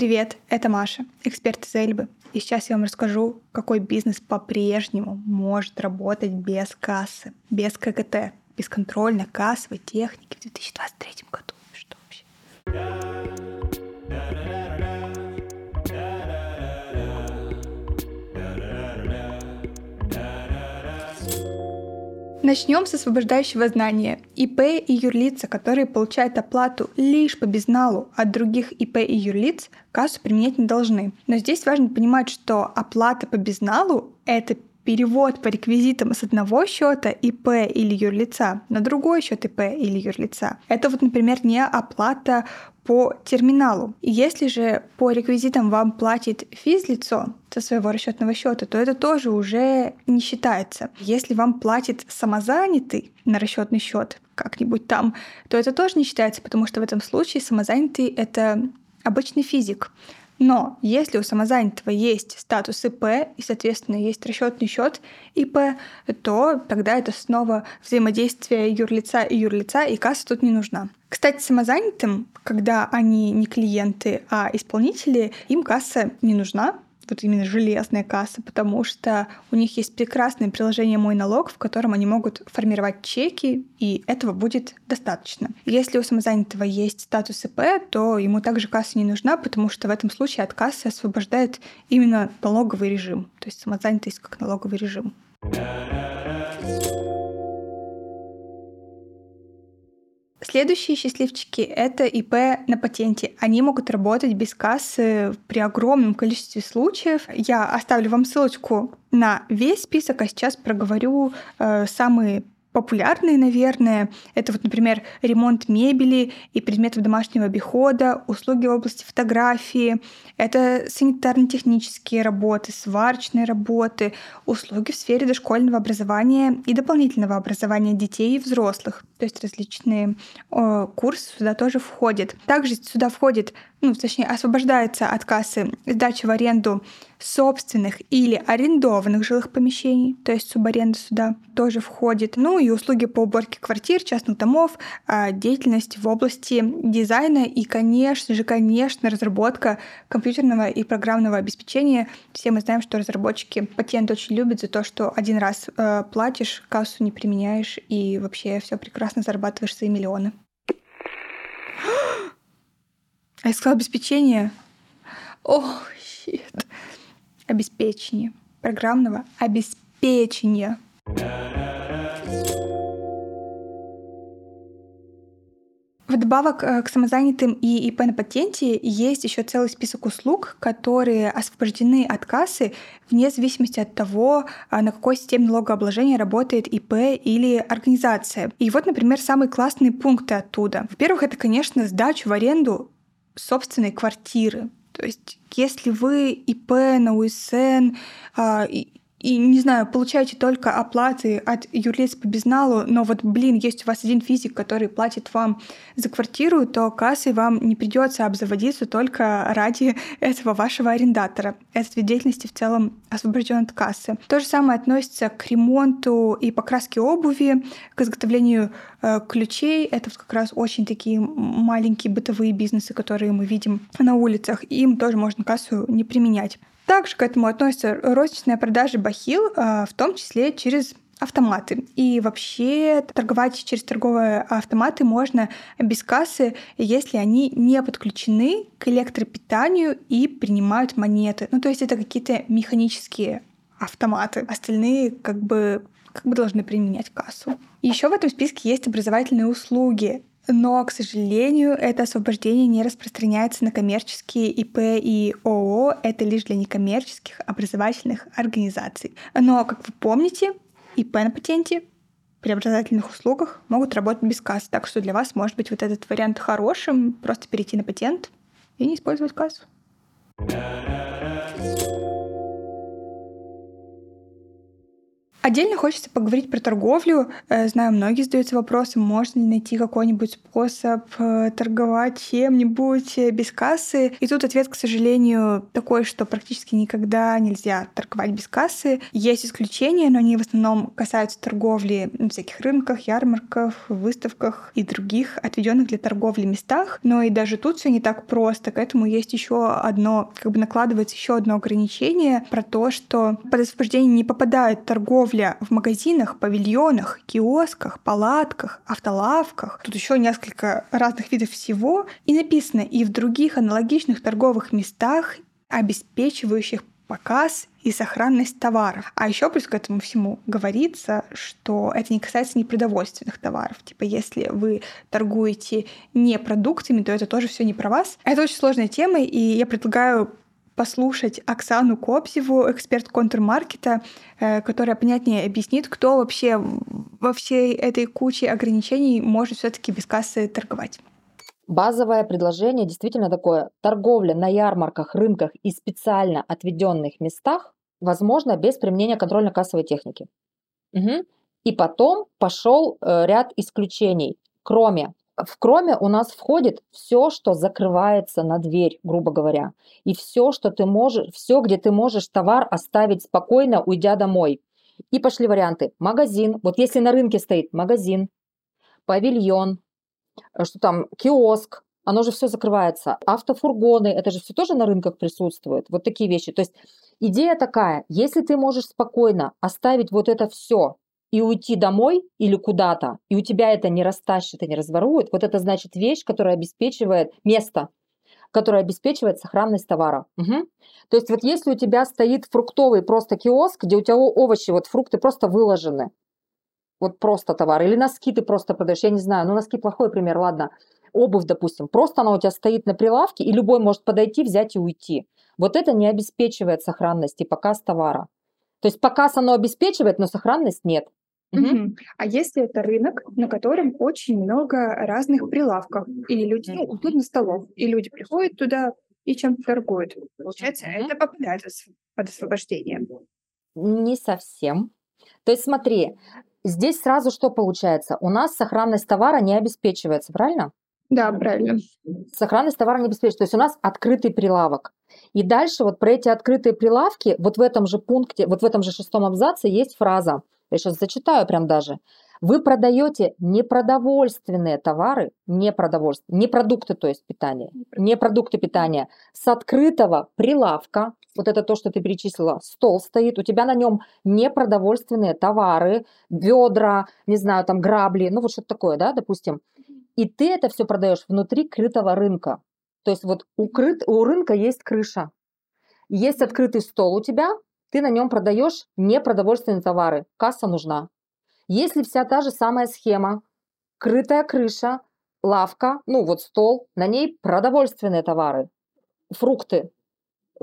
Привет, это Маша, эксперт из Эльбы. И сейчас я вам расскажу, какой бизнес по-прежнему может работать без кассы, без ККТ, без контрольной кассовой техники в 2023 году. Что вообще? Начнем с освобождающего знания. ИП и юрлица, которые получают оплату лишь по безналу от других ИП и юрлиц, кассу применять не должны. Но здесь важно понимать, что оплата по безналу — это перевод по реквизитам с одного счета ИП или юрлица на другой счет ИП или юрлица. Это вот, например, не оплата по терминалу. Если же по реквизитам вам платит физлицо со своего расчетного счета, то это тоже уже не считается. Если вам платит самозанятый на расчетный счет как-нибудь там, то это тоже не считается, потому что в этом случае самозанятый — это обычный физик. Но если у самозанятого есть статус ИП и, соответственно, есть расчетный счет ИП, то тогда это снова взаимодействие юрлица и юрлица, и касса тут не нужна. Кстати, самозанятым, когда они не клиенты, а исполнители, им касса не нужна, вот именно железная касса, потому что у них есть прекрасное приложение «Мой налог», в котором они могут формировать чеки, и этого будет достаточно. Если у самозанятого есть статус ИП, то ему также касса не нужна, потому что в этом случае от кассы освобождает именно налоговый режим, то есть самозанятость как налоговый режим. Следующие счастливчики — это ИП на патенте. Они могут работать без кассы при огромном количестве случаев. Я оставлю вам ссылочку на весь список, а сейчас проговорю э, самые популярные, наверное, это вот, например, ремонт мебели и предметов домашнего обихода, услуги в области фотографии, это санитарно-технические работы, сварочные работы, услуги в сфере дошкольного образования и дополнительного образования детей и взрослых, то есть различные э, курсы сюда тоже входят. Также сюда входит ну, точнее, освобождается от кассы сдача в аренду собственных или арендованных жилых помещений, то есть субаренда сюда тоже входит. Ну и услуги по уборке квартир, частных домов, а, деятельность в области дизайна и, конечно же, конечно, разработка компьютерного и программного обеспечения. Все мы знаем, что разработчики патент очень любят за то, что один раз э, платишь, кассу не применяешь и вообще все прекрасно зарабатываешь свои миллионы. А я сказала обеспечение. О, щит. Обеспечение. Программного обеспечения. Вдобавок э, к самозанятым и ИП на патенте есть еще целый список услуг, которые освобождены от кассы вне зависимости от того, а, на какой системе налогообложения работает ИП или организация. И вот, например, самые классные пункты оттуда. Во-первых, это, конечно, сдача в аренду собственной квартиры. То есть, если вы ИП на УСН, и, не знаю, получаете только оплаты от юрлиц по безналу, но вот, блин, есть у вас один физик, который платит вам за квартиру, то кассой вам не придется обзаводиться только ради этого вашего арендатора. Этот вид деятельности в целом освобожден от кассы. То же самое относится к ремонту и покраске обуви, к изготовлению э, ключей. Это вот как раз очень такие маленькие бытовые бизнесы, которые мы видим на улицах. Им тоже можно кассу не применять. Также к этому относится розничная продажа бахил, а, в том числе через автоматы. И вообще торговать через торговые автоматы можно без кассы, если они не подключены к электропитанию и принимают монеты. Ну, то есть это какие-то механические автоматы. Остальные как бы как бы должны применять кассу. Еще в этом списке есть образовательные услуги. Но, к сожалению, это освобождение не распространяется на коммерческие ИП и ООО. Это лишь для некоммерческих образовательных организаций. Но, как вы помните, ИП на патенте при образовательных услугах могут работать без кассы. Так что для вас может быть вот этот вариант хорошим. Просто перейти на патент и не использовать кассу. Отдельно хочется поговорить про торговлю. Э, знаю, многие задаются вопросом, можно ли найти какой-нибудь способ э, торговать чем-нибудь э, без кассы. И тут ответ, к сожалению, такой, что практически никогда нельзя торговать без кассы. Есть исключения, но они в основном касаются торговли на всяких рынках, ярмарках, выставках и других отведенных для торговли местах. Но и даже тут все не так просто. К этому есть еще одно, как бы накладывается еще одно ограничение про то, что под освобождение не попадает торговля торговля в магазинах, павильонах, киосках, палатках, автолавках. Тут еще несколько разных видов всего. И написано и в других аналогичных торговых местах, обеспечивающих показ и сохранность товаров. А еще плюс к этому всему говорится, что это не касается непродовольственных товаров. Типа, если вы торгуете не продуктами, то это тоже все не про вас. Это очень сложная тема, и я предлагаю послушать Оксану Кобзеву, эксперт контрмаркета, э, которая понятнее объяснит, кто вообще во всей этой куче ограничений может все таки без кассы торговать. Базовое предложение действительно такое. Торговля на ярмарках, рынках и специально отведенных местах возможно без применения контрольно-кассовой техники. Угу. И потом пошел э, ряд исключений, кроме в кроме у нас входит все, что закрывается на дверь, грубо говоря. И все, что ты можешь, все, где ты можешь товар оставить спокойно, уйдя домой. И пошли варианты. Магазин. Вот если на рынке стоит магазин, павильон, э, что там, киоск, оно же все закрывается. Автофургоны, это же все тоже на рынках присутствует. Вот такие вещи. То есть идея такая, если ты можешь спокойно оставить вот это все и уйти домой или куда-то, и у тебя это не растащит и не разворует, вот это значит вещь, которая обеспечивает место, которое обеспечивает сохранность товара. Угу. То есть вот если у тебя стоит фруктовый просто киоск, где у тебя овощи, вот фрукты просто выложены, вот просто товар, или носки ты просто продаешь, я не знаю, ну носки плохой пример, ладно, обувь, допустим, просто она у тебя стоит на прилавке, и любой может подойти, взять и уйти. Вот это не обеспечивает сохранность и показ товара. То есть показ оно обеспечивает, но сохранность нет. Мгм. А если это рынок, на котором очень много разных прилавков, и люди, ну, удобно столов, и люди приходят туда и чем-то торгуют. Получается, Мгм. это попадает под освобождение. Не совсем. То есть смотри, здесь сразу что получается? У нас сохранность товара не обеспечивается, правильно? Да, правильно. Сохранность товара не обеспечивается. То есть у нас открытый прилавок. И дальше вот про эти открытые прилавки, вот в этом же пункте, вот в этом же шестом абзаце есть фраза – я сейчас зачитаю прям даже. Вы продаете непродовольственные товары, не, продовольственные, не продукты, то есть питания, не продукты питания, с открытого прилавка, вот это то, что ты перечислила, стол стоит, у тебя на нем непродовольственные товары, ведра, не знаю, там грабли, ну вот что-то такое, да, допустим. И ты это все продаешь внутри крытого рынка. То есть вот у, крыт, у рынка есть крыша, есть открытый стол у тебя, ты на нем продаешь непродовольственные товары, касса нужна. Если вся та же самая схема, крытая крыша, лавка, ну вот стол, на ней продовольственные товары, фрукты,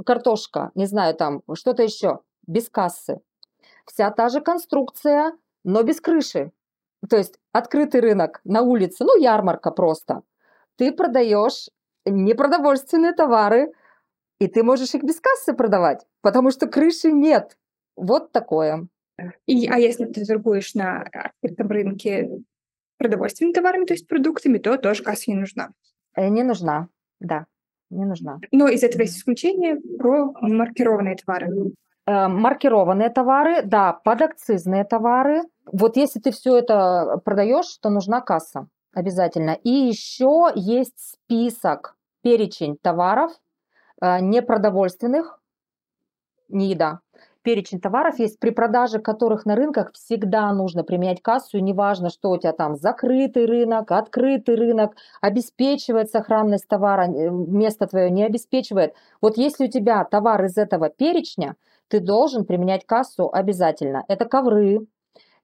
картошка, не знаю, там что-то еще, без кассы. Вся та же конструкция, но без крыши. То есть открытый рынок на улице, ну ярмарка просто. Ты продаешь непродовольственные товары, и ты можешь их без кассы продавать, потому что крыши нет. Вот такое. И, а если ты торгуешь на открытом рынке продовольственными товарами, то есть продуктами, то тоже касса не нужна. Э, не нужна, да, не нужна. Но из этого есть исключение про маркированные товары. Э, маркированные товары, да, подакцизные товары. Вот если ты все это продаешь, то нужна касса обязательно. И еще есть список, перечень товаров, непродовольственных, не еда. Перечень товаров есть, при продаже которых на рынках всегда нужно применять кассу, неважно, что у тебя там закрытый рынок, открытый рынок, обеспечивает сохранность товара, э, место твое не обеспечивает. Вот если у тебя товар из этого перечня, ты должен применять кассу обязательно. Это ковры,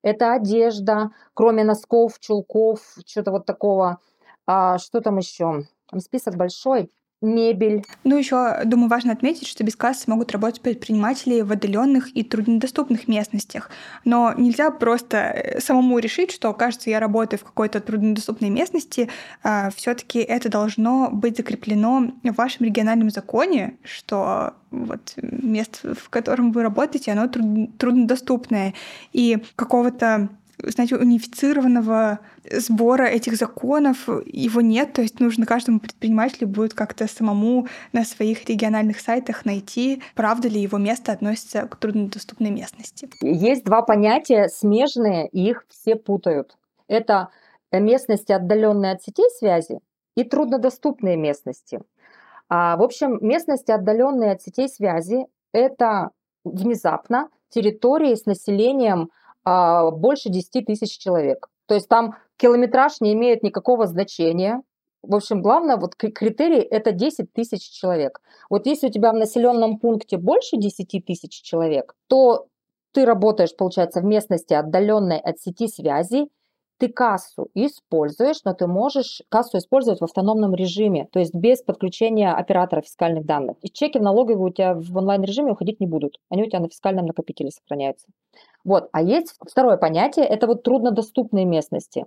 это одежда, кроме носков, чулков, что-то вот такого. А что там еще? Там список большой. Мебель. Ну, еще, думаю, важно отметить, что без кассы могут работать предприниматели в отдаленных и труднодоступных местностях. Но нельзя просто э, самому решить, что, кажется, я работаю в какой-то труднодоступной местности. А, Все-таки это должно быть закреплено в вашем региональном законе, что вот место, в котором вы работаете, оно труднодоступное. И какого-то знаете, унифицированного сбора этих законов его нет, то есть нужно каждому предпринимателю будет как-то самому на своих региональных сайтах найти, правда ли его место относится к труднодоступной местности. Есть два понятия смежные, и их все путают. Это местности, отдаленные от сетей связи, и труднодоступные местности. А, в общем, местности, отдаленные от сетей связи, это внезапно территории с населением а, больше 10 тысяч человек. То есть там километраж не имеет никакого значения. В общем, главное, вот критерий – это 10 тысяч человек. Вот если у тебя в населенном пункте больше 10 тысяч человек, то ты работаешь, получается, в местности, отдаленной от сети связи, ты кассу используешь, но ты можешь кассу использовать в автономном режиме, то есть без подключения оператора фискальных данных. И чеки в налоговую у тебя в онлайн-режиме уходить не будут. Они у тебя на фискальном накопителе сохраняются. Вот. А есть второе понятие, это вот труднодоступные местности.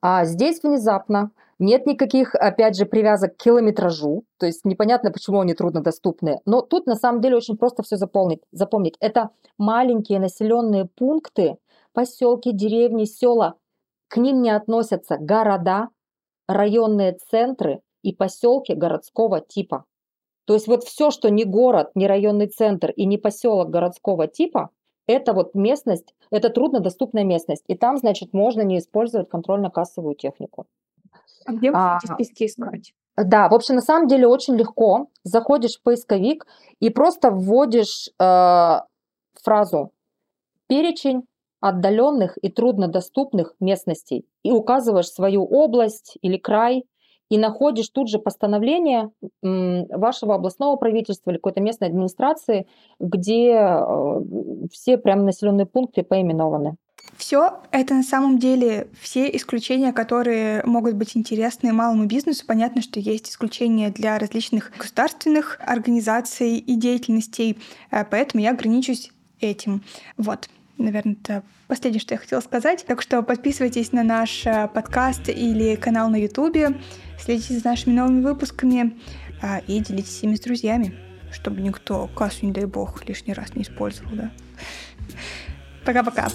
А здесь внезапно нет никаких, опять же, привязок к километражу, то есть непонятно, почему они труднодоступны. Но тут на самом деле очень просто все запомнить. запомнить. Это маленькие населенные пункты, поселки, деревни, села. К ним не относятся города, районные центры и поселки городского типа. То есть вот все, что не город, не районный центр и не поселок городского типа, это вот местность, это труднодоступная местность. И там, значит, можно не использовать контрольно-кассовую технику. А где вы а, списки искать? Да, в общем, на самом деле очень легко. Заходишь в поисковик и просто вводишь э, фразу «перечень отдаленных и труднодоступных местностей» и указываешь свою область или край, и находишь тут же постановление вашего областного правительства или какой-то местной администрации, где э, все прям населенные пункты поименованы. Все это на самом деле все исключения, которые могут быть интересны малому бизнесу. Понятно, что есть исключения для различных государственных организаций и деятельностей, э, поэтому я ограничусь этим. Вот наверное, это последнее, что я хотела сказать. Так что подписывайтесь на наш э, подкаст или канал на YouTube, следите за нашими новыми выпусками а, и делитесь ими с друзьями, чтобы никто кассу, не дай бог, лишний раз не использовал, да. Пока-пока.